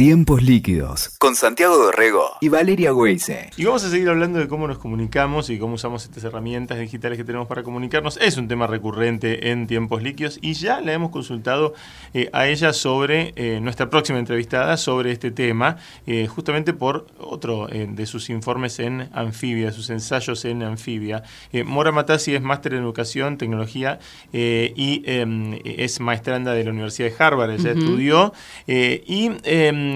Tiempos líquidos con Santiago Dorrego y Valeria Weise. Y vamos a seguir hablando de cómo nos comunicamos y cómo usamos estas herramientas digitales que tenemos para comunicarnos. Es un tema recurrente en tiempos líquidos y ya le hemos consultado eh, a ella sobre eh, nuestra próxima entrevistada sobre este tema, eh, justamente por otro de sus informes en anfibia, sus ensayos en anfibia. Mora Matassi es máster en educación, tecnología y em, es maestranda de la Universidad de Harvard. Ella estudió y em,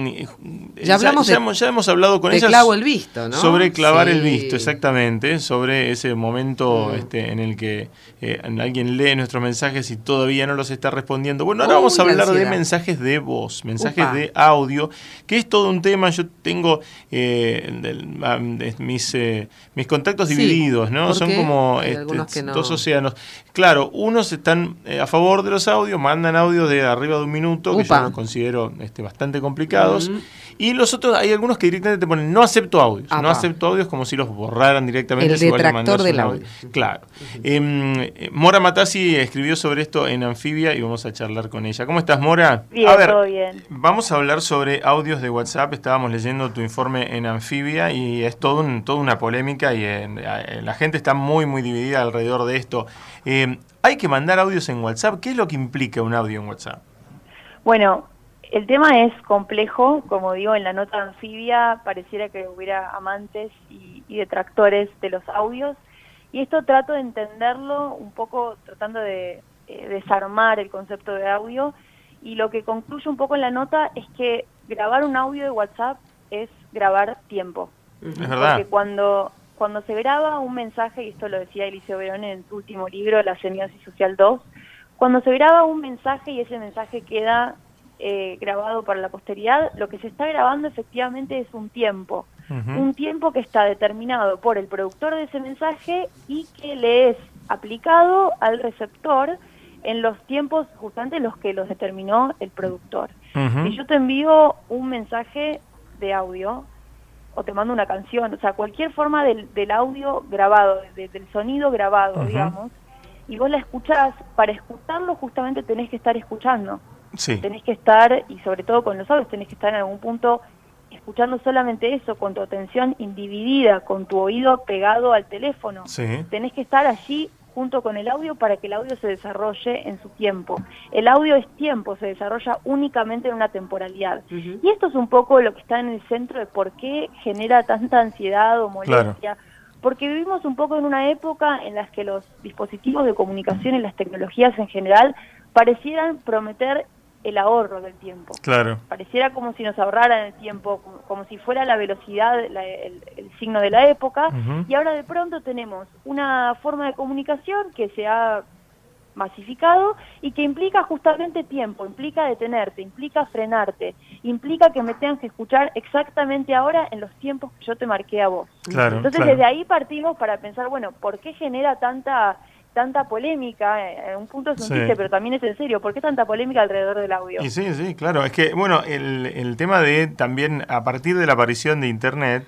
ya hablamos ya, hemos, hablado con ella clavo el visto, ¿no? sobre clavar el visto, exactamente, sobre ese momento mm. este, en el que eh, alguien lee nuestros mensajes y todavía no los está respondiendo. Bueno, ahora vamos a hablar de mensajes de voz, mensajes de audio, que es todo un tema. Yo tengo eh, ah, mis, eh, mis contactos divididos, ¿no? Son como este, dos océanos. Claro, unos están a favor de los audios, mandan audios de arriba de un minuto, que yo los considero este, bastante complicados y los otros, hay algunos que directamente te ponen no acepto audios. no acepto audios como si los borraran directamente. El detractor del audio. Claro. Em, Mora Matassi escribió sobre esto en Anfibia y vamos a charlar con ella. ¿Cómo estás, Mora? Bien, a ver, todo bien. Vamos a hablar sobre audios de WhatsApp. Estábamos leyendo tu informe en Anfibia y es todo un, toda una polémica y eh, la gente está muy, muy dividida alrededor de esto. Em, ¿Hay que mandar audios en WhatsApp? ¿Qué es lo que implica un audio en WhatsApp? Bueno, el tema es complejo, como digo, en la nota anfibia pareciera que hubiera amantes y, detractores de los audios, y esto trato de entenderlo un poco tratando de eh, desarmar el concepto de audio, y lo que concluye un poco en la nota es que grabar un audio de WhatsApp es grabar tiempo. Es verdad. Porque cuando, cuando se graba un mensaje, y esto lo decía Eliseo Verón en su último libro, La Semiosis Social 2, cuando se graba un mensaje y ese mensaje queda eh, grabado para la posteridad, lo que se está grabando efectivamente es un tiempo, un tiempo que está determinado por el productor de ese mensaje y que le es aplicado al receptor en los tiempos justamente los que los determinó el productor. Si yo te envío un mensaje de audio o te mando una canción, o sea, cualquier forma del, audio grabado, del sonido grabado, digamos, y vos la escuchás, para escucharlo justamente tenés que estar escuchando. Tenés que estar, y sobre todo con los audios, tenés que estar en algún punto escuchando solamente eso, con tu atención individida, con tu oído pegado al teléfono. Tenés que estar allí junto con el audio para que el audio se desarrolle en su tiempo. El audio es tiempo, se desarrolla únicamente en una temporalidad. Y esto es un poco lo que está en el centro de por qué genera tanta ansiedad o molestia. Porque vivimos un poco en una época en la que los dispositivos de comunicación y las tecnologías en general parecieran prometer el ahorro del tiempo. Claro. Pareciera como si nos ahorraran el tiempo, como, si fuera la velocidad el, signo de la época, y ahora de pronto tenemos una forma de comunicación que se ha masificado y que implica justamente tiempo, implica detenerte, implica frenarte, implica que me tengas que escuchar exactamente ahora en los tiempos que yo te marqué a vos. Claro, Entonces desde ahí partimos para pensar, bueno, ¿por qué genera tanta tanta polémica, en eh, un punto es un chiste, pero también es en serio, ¿por qué tanta polémica alrededor del audio? Y sí, sí, claro, es que, bueno, el, el tema de también, a partir de la aparición de Internet,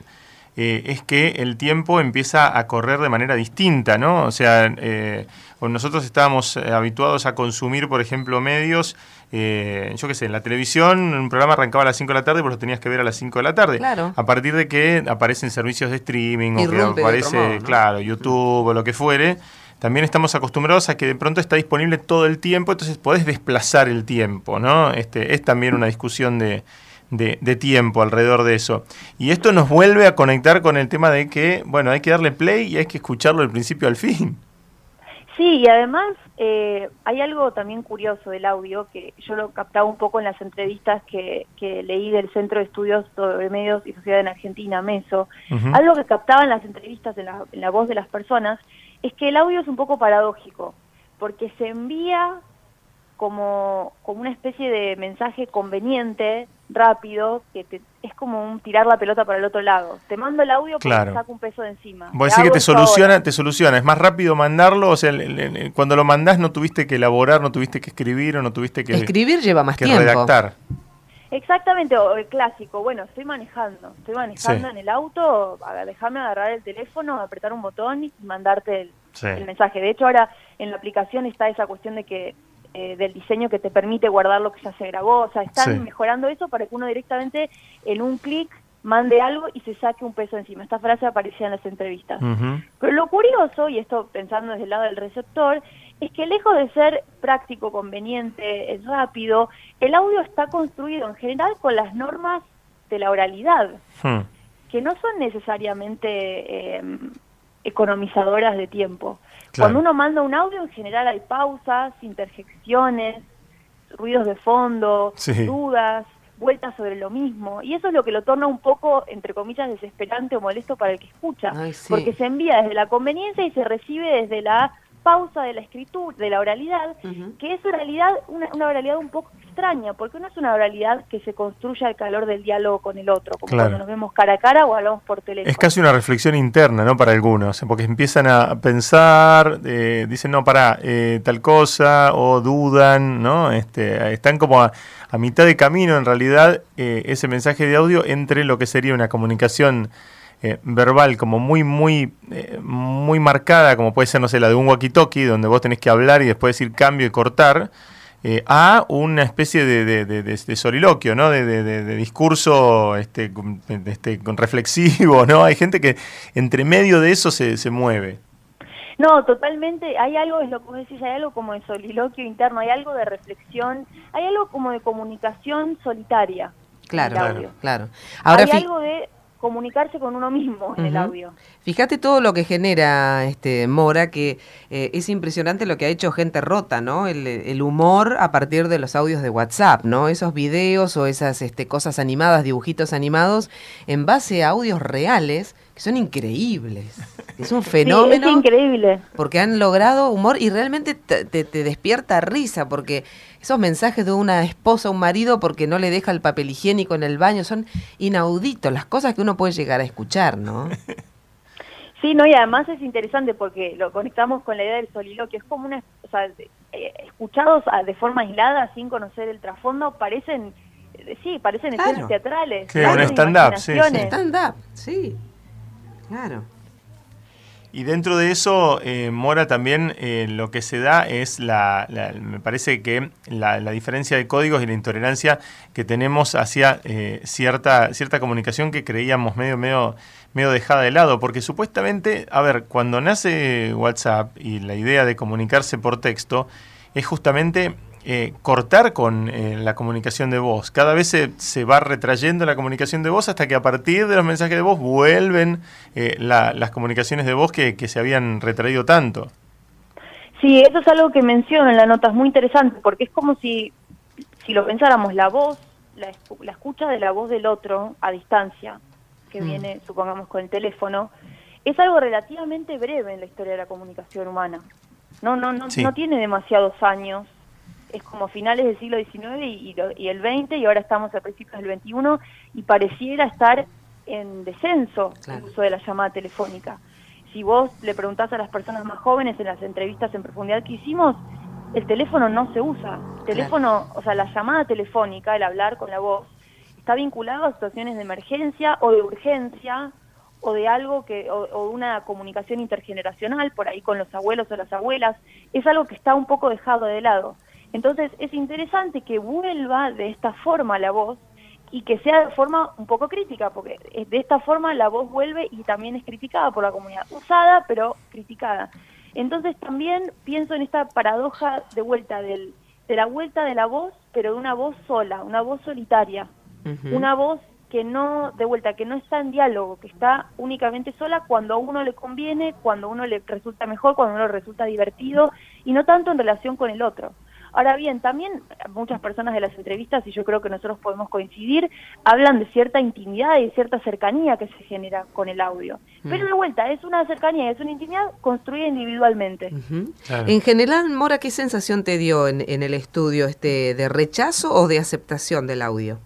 eh, es que el tiempo empieza a correr de manera distinta, ¿no? O sea, eh, nosotros estábamos habituados a consumir, por ejemplo, medios, yo qué sé, en la televisión un programa arrancaba a las 5 de la tarde, pues lo tenías que ver a las 5 de la tarde. Claro. A partir de que aparecen servicios de streaming o que aparece, claro, YouTube o lo que fuere, también estamos acostumbrados a que de pronto está disponible todo el tiempo, entonces podés desplazar el tiempo, ¿no? Este, es también una discusión de, de, tiempo alrededor de eso. Y esto nos vuelve a conectar con el tema de que, bueno, hay que darle play y hay que escucharlo del principio al fin. Sí, y además eh, hay algo también curioso del audio que yo lo captaba un poco en las entrevistas que, que leí del Centro de Estudios sobre Medios y Sociedad en Argentina, MESO. Algo que captaba en las entrevistas, en la, en la voz de las personas, es que el audio es un poco paradójico, porque se envía como, como una especie de mensaje conveniente, rápido, que es como un tirar la pelota para el otro lado. Te mando el audio porque te saco un peso de encima. Vos decís que te soluciona, te soluciona, es más rápido mandarlo, o sea, cuando lo mandás no tuviste que elaborar, no tuviste que escribir o no tuviste que escribir lleva más que tiempo. redactar. Exactamente, o el clásico, bueno, estoy manejando, estoy manejando en el auto, déjame agarrar el teléfono, apretar un botón y mandarte el, mensaje. De hecho, ahora en la aplicación está esa cuestión de que eh, del diseño que te permite guardar lo que ya se grabó, o sea, están mejorando eso para que uno directamente en un clic mande algo y se saque un peso encima. Esta frase aparecía en las entrevistas. Pero lo curioso, y esto pensando desde el lado del receptor, es que lejos de ser práctico, conveniente, rápido, el audio está construido en general con las normas de la oralidad, hmm. que no son necesariamente eh, economizadoras de tiempo. Cuando uno manda un audio, en general hay pausas, interjecciones, ruidos de fondo, dudas, vueltas sobre lo mismo. Y eso es lo que lo torna un poco, entre comillas, desesperante o molesto para el que escucha. Porque se envía desde la conveniencia y se recibe desde la pausa de la escritura, de la oralidad, que es oralidad, una, una, oralidad un poco extraña, porque no es una oralidad que se construye al calor del diálogo con el otro, como cuando nos vemos cara a cara o hablamos por teléfono. Es casi una reflexión interna, ¿no? Para algunos, porque empiezan a pensar, eh, dicen, no, para, eh, tal cosa, o dudan, ¿no? Este, están como a, mitad de camino, en realidad, eh, ese mensaje de audio entre lo que sería una comunicación eh, verbal como muy, muy, eh, muy marcada, como puede ser, no sé, la de un walkie-talkie, donde vos tenés que hablar y después decir cambio y cortar, eh, a una especie de, de, soliloquio, ¿no? De, discurso este, este, reflexivo, ¿no? Hay gente que entre medio de eso se, se mueve. No, totalmente. Hay algo, es lo que vos decís, hay algo como de soliloquio interno, hay algo de reflexión, hay algo como de comunicación solitaria. Claro, claro, claro. Ahora, hay algo de comunicarse con uno mismo en el audio. Fíjate todo lo que genera este Mora, que eh, es impresionante lo que ha hecho gente rota, ¿no? El, humor a partir de los audios de WhatsApp, ¿no? Esos videos o esas este, cosas animadas, dibujitos animados, en base a audios reales que son increíbles. Es un fenómeno. es increíble. Porque han logrado humor y realmente te, te, despierta risa, porque esos mensajes de una esposa a un marido porque no le deja el papel higiénico en el baño son inauditos, las cosas que uno puede llegar a escuchar, ¿no? Sí, no, y además es interesante porque lo conectamos con la idea del soliloquio. Es como una, o sea, eh, escuchados de forma aislada, sin conocer el trasfondo, parecen, eh, sí, parecen escenas teatrales. Sí, un stand-up, sí. Stand-up, sí. Claro. Y dentro de eso, eh, Mora, también eh, lo que se da es la, me parece que la, diferencia de códigos y la intolerancia que tenemos hacia eh, cierta, cierta comunicación que creíamos medio, medio, medio dejada de lado. Porque supuestamente, a ver, cuando nace WhatsApp y la idea de comunicarse por texto, es justamente eh, cortar con eh, la comunicación de voz. Cada vez se, va retrayendo la comunicación de voz hasta que a partir de los mensajes de voz vuelven eh, las comunicaciones de voz que, se habían retraído tanto. Sí, eso es algo que menciono en la nota, es muy interesante, porque es como si, si lo pensáramos, la voz, la, escucha de la voz del otro a distancia, que mm. viene, supongamos, con el teléfono, es algo relativamente breve en la historia de la comunicación humana. No, no, no, no tiene demasiados años es como finales del siglo XIX y, y, el XX y ahora estamos a principios del XXI y pareciera estar en descenso el uso de la llamada telefónica. Si vos le preguntás a las personas más jóvenes en las entrevistas en profundidad que hicimos, el teléfono no se usa. El teléfono, o sea, la llamada telefónica, el hablar con la voz, está vinculado a situaciones de emergencia o de urgencia o de algo que o, o, una comunicación intergeneracional por ahí con los abuelos o las abuelas es algo que está un poco dejado de lado entonces es interesante que vuelva de esta forma la voz y que sea de forma un poco crítica, porque de esta forma la voz vuelve y también es criticada por la comunidad, usada pero criticada. Entonces también pienso en esta paradoja de vuelta del, de la vuelta de la voz, pero de una voz sola, una voz solitaria, una voz que no, de vuelta, que no está en diálogo, que está únicamente sola cuando a uno le conviene, cuando a uno le resulta mejor, cuando a uno le resulta divertido, y no tanto en relación con el otro. Ahora bien, también muchas personas de las entrevistas, y yo creo que nosotros podemos coincidir, hablan de cierta intimidad y cierta cercanía que se genera con el audio. Mm. Pero de vuelta, es una cercanía, es una intimidad construida individualmente. En general, Mora, ¿qué sensación te dio en, el estudio? este ¿De rechazo o de aceptación del audio?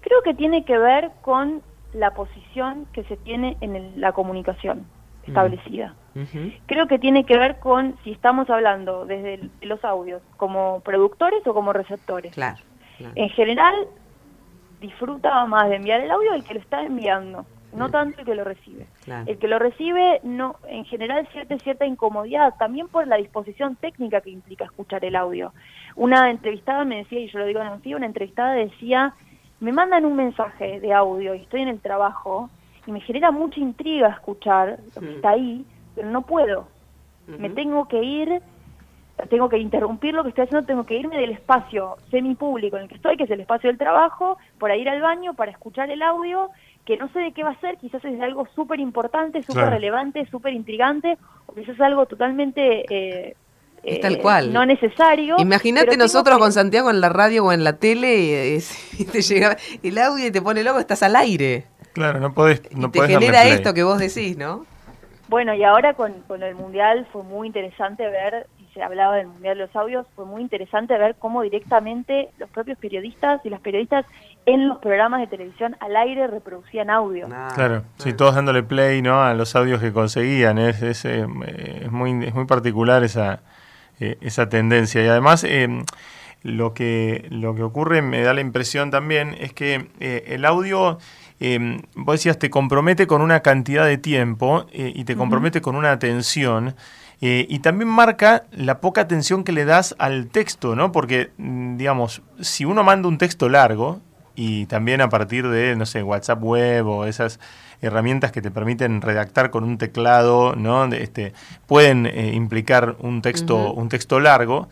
Creo que tiene que ver con la posición que se tiene en la comunicación establecida. Creo que tiene que ver con si estamos hablando desde los audios como productores o como receptores. En general, disfruta más de enviar el audio el que lo está enviando. no tanto el que lo recibe. El que lo recibe, no, en general siente cierta incomodidad, también por la disposición técnica que implica escuchar el audio. Una entrevistada me decía, y yo lo digo en un una entrevistada decía, me mandan un mensaje de audio y estoy en el trabajo y me genera mucha intriga escuchar lo que está ahí, pero no puedo. Me tengo que ir tengo que interrumpir lo que estoy haciendo, tengo que irme del espacio semipúblico en el que estoy, que es el espacio del trabajo, para ir al baño, para escuchar el audio, que no sé de qué va a ser, quizás es algo súper importante, súper relevante, súper intrigante, o quizás es algo totalmente... Eh, tal eh, cual. No necesario. Imagínate nosotros con Santiago en la radio o en la tele y, te llega el audio y te pone loco, estás al aire. Claro, no podés. No y te genera esto que vos decís, ¿no? Bueno, y ahora con, con el Mundial fue muy interesante ver se hablaba del Mundial de los Audios, fue muy interesante ver cómo directamente los propios periodistas y las periodistas en los programas de televisión al aire reproducían audio. Ah, claro, sí, todos dándole play ¿no? a los audios que conseguían. Es, es, eh, es muy, es muy particular esa, eh, esa tendencia. Y además, eh, lo, que, lo que ocurre, me da la impresión también, es que el audio... vos decías, te compromete con una cantidad de tiempo y te compromete con una atención eh, y también marca la poca atención que le das al texto, ¿no? Porque, mm, digamos, si uno manda un texto largo, y también a partir de, no sé, WhatsApp web o esas herramientas que te permiten redactar con un teclado, ¿no? Este, pueden eh, implicar un texto, un texto largo,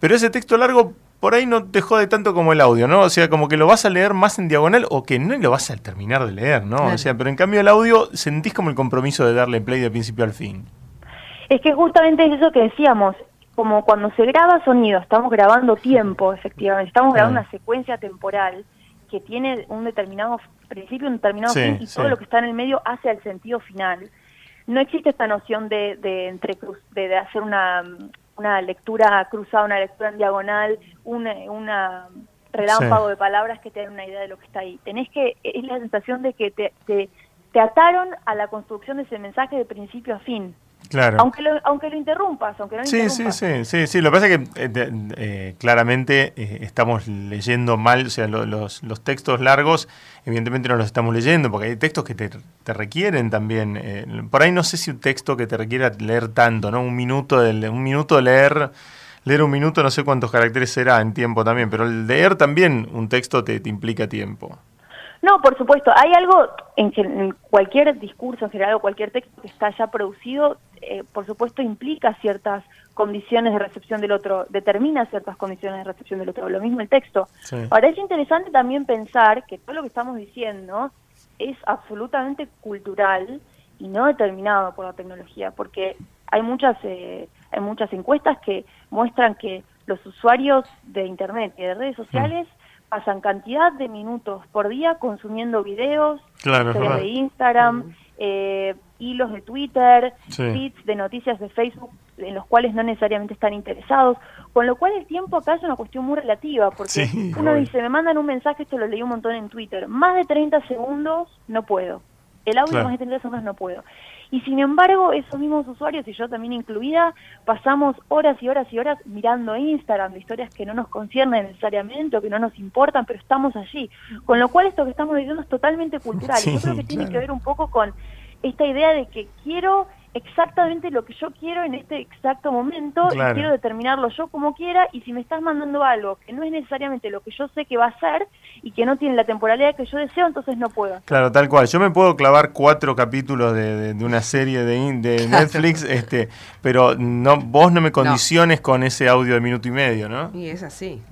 pero ese texto largo por ahí no te jode tanto como el audio, ¿no? O sea, como que lo vas a leer más en diagonal o que no lo vas a terminar de leer, ¿no? O sea, pero en cambio el audio sentís como el compromiso de darle play de principio al fin. Es que justamente es eso que decíamos, como cuando se graba sonido, estamos grabando tiempo, efectivamente, estamos grabando una secuencia temporal que tiene un determinado principio, un determinado fin, y todo lo que está en el medio hace al sentido final. No existe esta noción de, de, entre, de, hacer una, una lectura cruzada, una lectura en diagonal, una, una relámpago de palabras que te den una idea de lo que está ahí. Tenés que, es la sensación de que te, te, te ataron a la construcción de ese mensaje de principio a fin. Claro. Aunque lo, aunque lo interrumpas, aunque no sí, Sí, sí, sí, sí. Lo que pasa es que eh, eh, claramente eh, estamos leyendo mal, o sea, los, los textos largos, evidentemente no los estamos leyendo, porque hay textos que te, te requieren también. por ahí no sé si un texto que te requiera leer tanto, ¿no? Un minuto de, un minuto de leer, leer un minuto, no sé cuántos caracteres será en tiempo también, pero el leer también un texto te, te implica tiempo. No, por supuesto. Hay algo en, cualquier discurso en general o cualquier texto que está ya producido, eh, por supuesto implica ciertas condiciones de recepción del otro, determina ciertas condiciones de recepción del otro. Lo mismo el texto. Ahora es interesante también pensar que todo lo que estamos diciendo es absolutamente cultural y no determinado por la tecnología, porque hay muchas eh, hay muchas encuestas que muestran que los usuarios de internet y de redes sociales mm pasan cantidad de minutos por día consumiendo videos, de Instagram, eh, hilos de Twitter, tweets de noticias de Facebook en los cuales no necesariamente están interesados, con lo cual el tiempo acá es una cuestión muy relativa, porque uno dice, me mandan un mensaje, esto lo leí un montón en Twitter, más de 30 segundos no puedo, el audio más de 30 segundos no puedo. Y sin embargo, esos mismos usuarios, y yo también incluida, pasamos horas y horas y horas mirando Instagram historias que no nos conciernen necesariamente o que no nos importan, pero estamos allí. Con lo cual esto que estamos viviendo es totalmente cultural. y yo creo que tiene que ver un poco con esta idea de que quiero exactamente lo que yo quiero en este exacto momento y quiero determinarlo yo como quiera y si me estás mandando algo que no es necesariamente lo que yo sé que va a ser y que no tiene la temporalidad que yo deseo, entonces no puedo. Claro, tal cual. Yo me puedo clavar cuatro capítulos de, de, una serie de, de Netflix, este, pero no vos no me condiciones con ese audio de minuto y medio, ¿no? Y es así.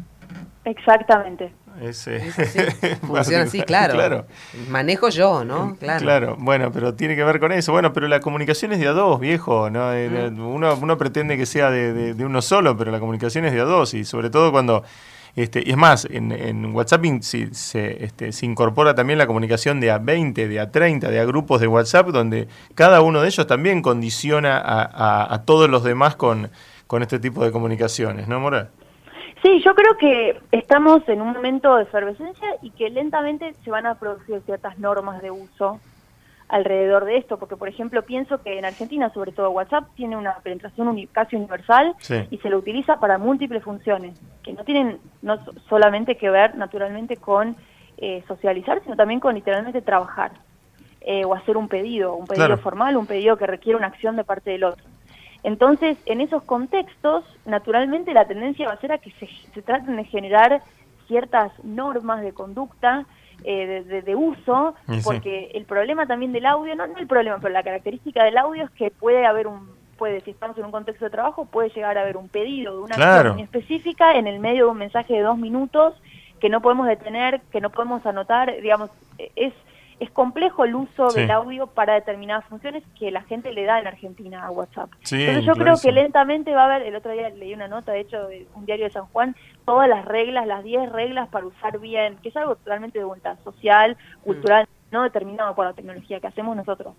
Exactamente. Ese. Funciona así, claro. Manejo yo, ¿no? Claro. Claro, bueno, pero tiene que ver con eso. Bueno, pero la comunicación es de a dos, viejo. ¿no? Mm. Uno, uno pretende que sea de, de, uno solo, pero la comunicación es de a dos. Y sobre todo cuando. Este, y es más, en, en WhatsApp se, se, este, se incorpora también la comunicación de a 20, de a 30, de a grupos de WhatsApp, donde cada uno de ellos también condiciona a, a, a todos los demás con, con este tipo de comunicaciones, ¿no, Moral? Sí, yo creo que estamos en un momento de efervescencia y que lentamente se van a producir ciertas normas de uso alrededor de esto, porque por ejemplo pienso que en Argentina, sobre todo WhatsApp, tiene una penetración casi universal y se lo utiliza para múltiples funciones, que no tienen no solamente que ver naturalmente con eh, socializar, sino también con literalmente trabajar. eh, o hacer un pedido, un pedido formal, un pedido que requiere una acción de parte del otro. Entonces, en esos contextos, naturalmente la tendencia va a ser a que se, se traten de generar ciertas normas de conducta eh, de, uso, porque el problema también del audio, no, no el problema, pero la característica del audio es que puede haber un, puede, si estamos en un contexto de trabajo, puede llegar a haber un pedido de una acción específica en el medio de un mensaje de dos minutos que no podemos detener, que no podemos anotar, digamos, es es complejo el uso del audio para determinadas funciones que la gente le da en Argentina a WhatsApp. Entonces yo creo que lentamente va a haber, el otro día leí una nota, de hecho, de un diario de San Juan, todas las reglas, las 10 reglas para usar bien, que es algo totalmente de voluntad social, cultural, no determinado por la tecnología que hacemos nosotros.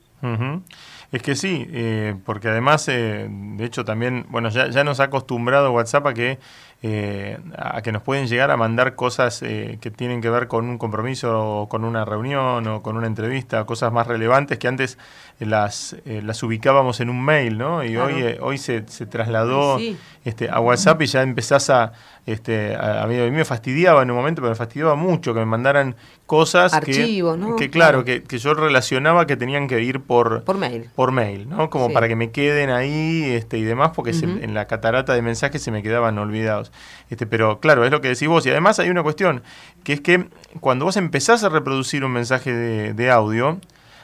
Es que sí, eh, porque además, eh, de hecho también, bueno, ya, ya nos ha acostumbrado WhatsApp a que eh, a que nos pueden llegar a mandar cosas eh, que tienen que ver con un compromiso o con una reunión o con una entrevista, cosas más relevantes que antes eh, las, las ubicábamos en un mail, ¿no? Y hoy, hoy se, se trasladó este, a WhatsApp y ya empezás a, este, a, mí, me fastidiaba en un momento, pero me fastidiaba mucho que me mandaran cosas Archivos, que, que, claro, Que, que, yo relacionaba que tenían que ir por, por mail, por mail ¿no? Como para que me queden ahí este, y demás, porque en la catarata de mensajes se me quedaban olvidados. Este, pero claro, es lo que decís vos. Y además hay una cuestión, que es que cuando vos empezás a reproducir un mensaje de, audio,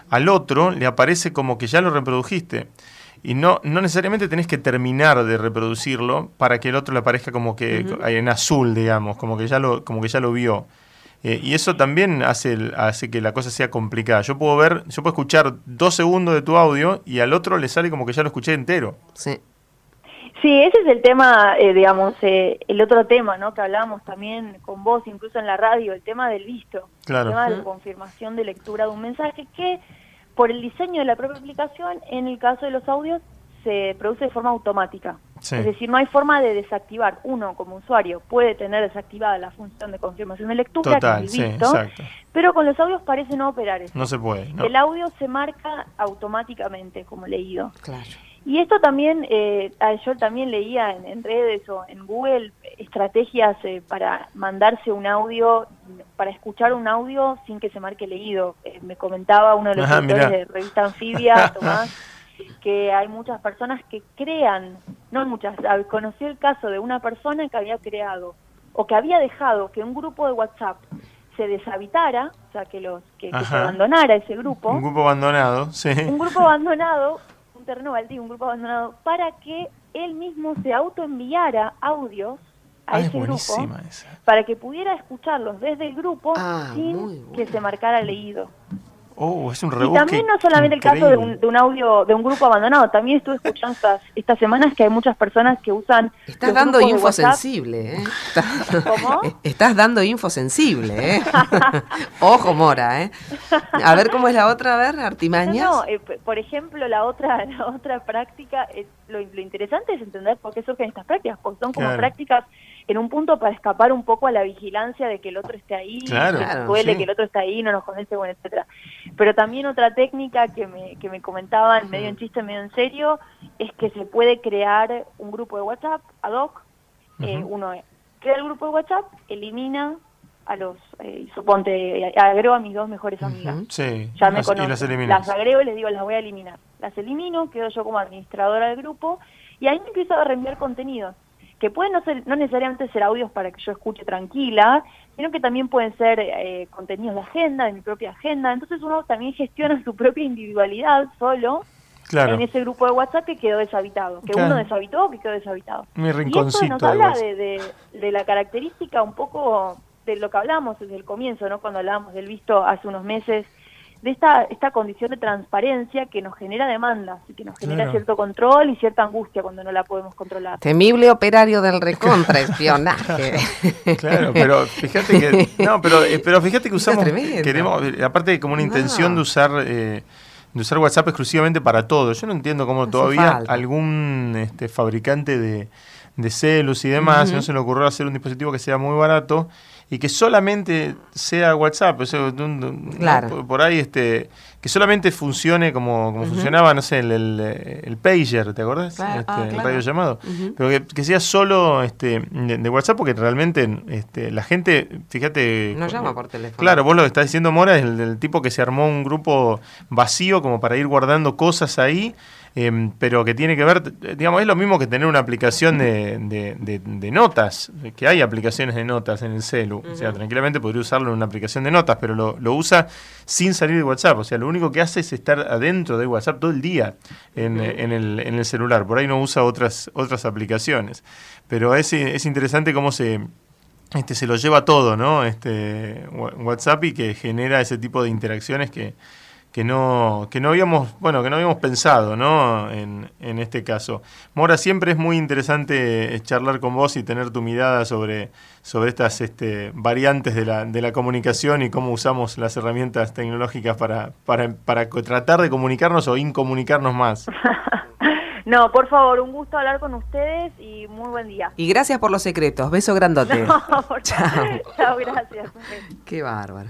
al otro le aparece como que ya lo reprodujiste. Y no, no necesariamente tenés que terminar de reproducirlo para que el otro le aparezca como que en azul, digamos, como que ya lo, como que ya lo vio. Eh, y eso también hace, hace que la cosa sea complicada. Yo puedo ver, yo puedo escuchar dos segundos de tu audio y al otro le sale como que ya lo escuché entero. Sí. Sí, ese es el tema, eh, digamos, eh, el otro tema, ¿no? Que hablábamos también con vos, incluso en la radio, el tema del visto, el tema de la confirmación de lectura de un mensaje que, por el diseño de la propia aplicación, en el caso de los audios, se produce de forma automática. Es decir, no hay forma de desactivar. Uno, como usuario, puede tener desactivada la función de confirmación de lectura, que es el visto, pero con los audios parece no operar eso. No se puede. El audio se marca automáticamente como leído. Claro. Y esto también, eh, yo también leía en, redes o en Google estrategias eh, para mandarse un audio, para escuchar un audio sin que se marque leído. Eh, me comentaba uno de los editores de revista Anfibia, Tomás, que hay muchas personas que crean, no muchas, conocí el caso de una persona que había creado o que había dejado que un grupo de WhatsApp se deshabitara, o sea, que los que, que se abandonara ese grupo. Un grupo abandonado, sí. Un grupo abandonado terreno baldío, un grupo abandonado, para que él mismo se autoenviara audios a ah, ese grupo para que pudiera escucharlos desde el grupo ah, sin que se marcara leído. Oh, es un y también no solamente el caso de un, audio de un grupo abandonado, también estuve escuchando estas, estas semanas que hay muchas personas que usan. Estás dando info sensible, ¿eh? ¿Cómo? Estás dando info sensible, ¿eh? Ojo, Mora, ¿eh? A ver cómo es la otra, a ver, artimañas. No, eh, por ejemplo, la otra, la otra práctica, es, lo, interesante es entender por qué surgen estas prácticas, porque son como prácticas en un punto para escapar un poco a la vigilancia de que el otro esté ahí, que nos duele que el otro está ahí, no nos conoce, bueno, etcétera. Pero también otra técnica que me, que me comentaban, medio en chiste, medio en serio, es que se puede crear un grupo de WhatsApp ad hoc. eh, uno crea el grupo de WhatsApp, elimina a los, eh, suponte, agrego a mis dos mejores amigas. Sí, ya me conocen. Las, las, agrego y les digo, las voy a eliminar. Las elimino, quedo yo como administradora del grupo y ahí me empiezo a reenviar contenidos que pueden no, ser, no necesariamente ser audios para que yo escuche tranquila, sino que también pueden ser eh, contenidos de agenda, de mi propia agenda. Entonces uno también gestiona su propia individualidad solo en ese grupo de WhatsApp que quedó deshabitado, que uno deshabitó o que quedó deshabitado. Mi rinconcito. Y esto nos habla de, de, la característica un poco de lo que hablamos desde el comienzo, ¿no? cuando hablábamos del visto hace unos meses de esta, esta condición de transparencia que nos genera demandas y que nos genera cierto control y cierta angustia cuando no la podemos controlar. Temible operario del recontraespionaje. claro, pero fíjate que no, pero, eh, pero fíjate que usamos queremos eh, aparte como una intención de usar eh, de usar WhatsApp exclusivamente para todo. Yo no entiendo cómo todavía algún este, fabricante de, de celus y demás, no se le ocurrió hacer un dispositivo que sea muy barato y que solamente sea WhatsApp, claro. por, ahí este que solamente funcione como, como funcionaba, no sé, el, el, pager, ¿te acordás? Este, ah, el radio llamado. Pero que, sea solo este, de, WhatsApp, porque realmente este, la gente, fíjate... No llama por teléfono. Claro, vos lo que estás diciendo, Mora, es el del tipo que se armó un grupo vacío como para ir guardando cosas ahí Em, pero que tiene que ver, digamos, es lo mismo que tener una aplicación de, notas, que hay aplicaciones de notas en el celu, o sea, tranquilamente podría usarlo en una aplicación de notas, pero lo, usa sin salir de WhatsApp, o sea, lo único que hace es estar adentro de WhatsApp todo el día en, el, en el, celular, por ahí no usa otras, otras aplicaciones, pero es, es interesante cómo se... Este, se lo lleva todo, ¿no? Este, WhatsApp y que genera ese tipo de interacciones que, que no, que no habíamos, bueno, que no habíamos pensado, ¿no? En, en este caso. Mora, siempre es muy interesante eh, charlar con vos y tener tu mirada sobre, sobre estas este, variantes de la, de la comunicación y cómo usamos las herramientas tecnológicas para, para, para tratar de comunicarnos o incomunicarnos más. No, por favor, un gusto hablar con ustedes y muy buen día. Y gracias por los secretos. Beso grandote. Chao. Chao, gracias. Qué bárbaro.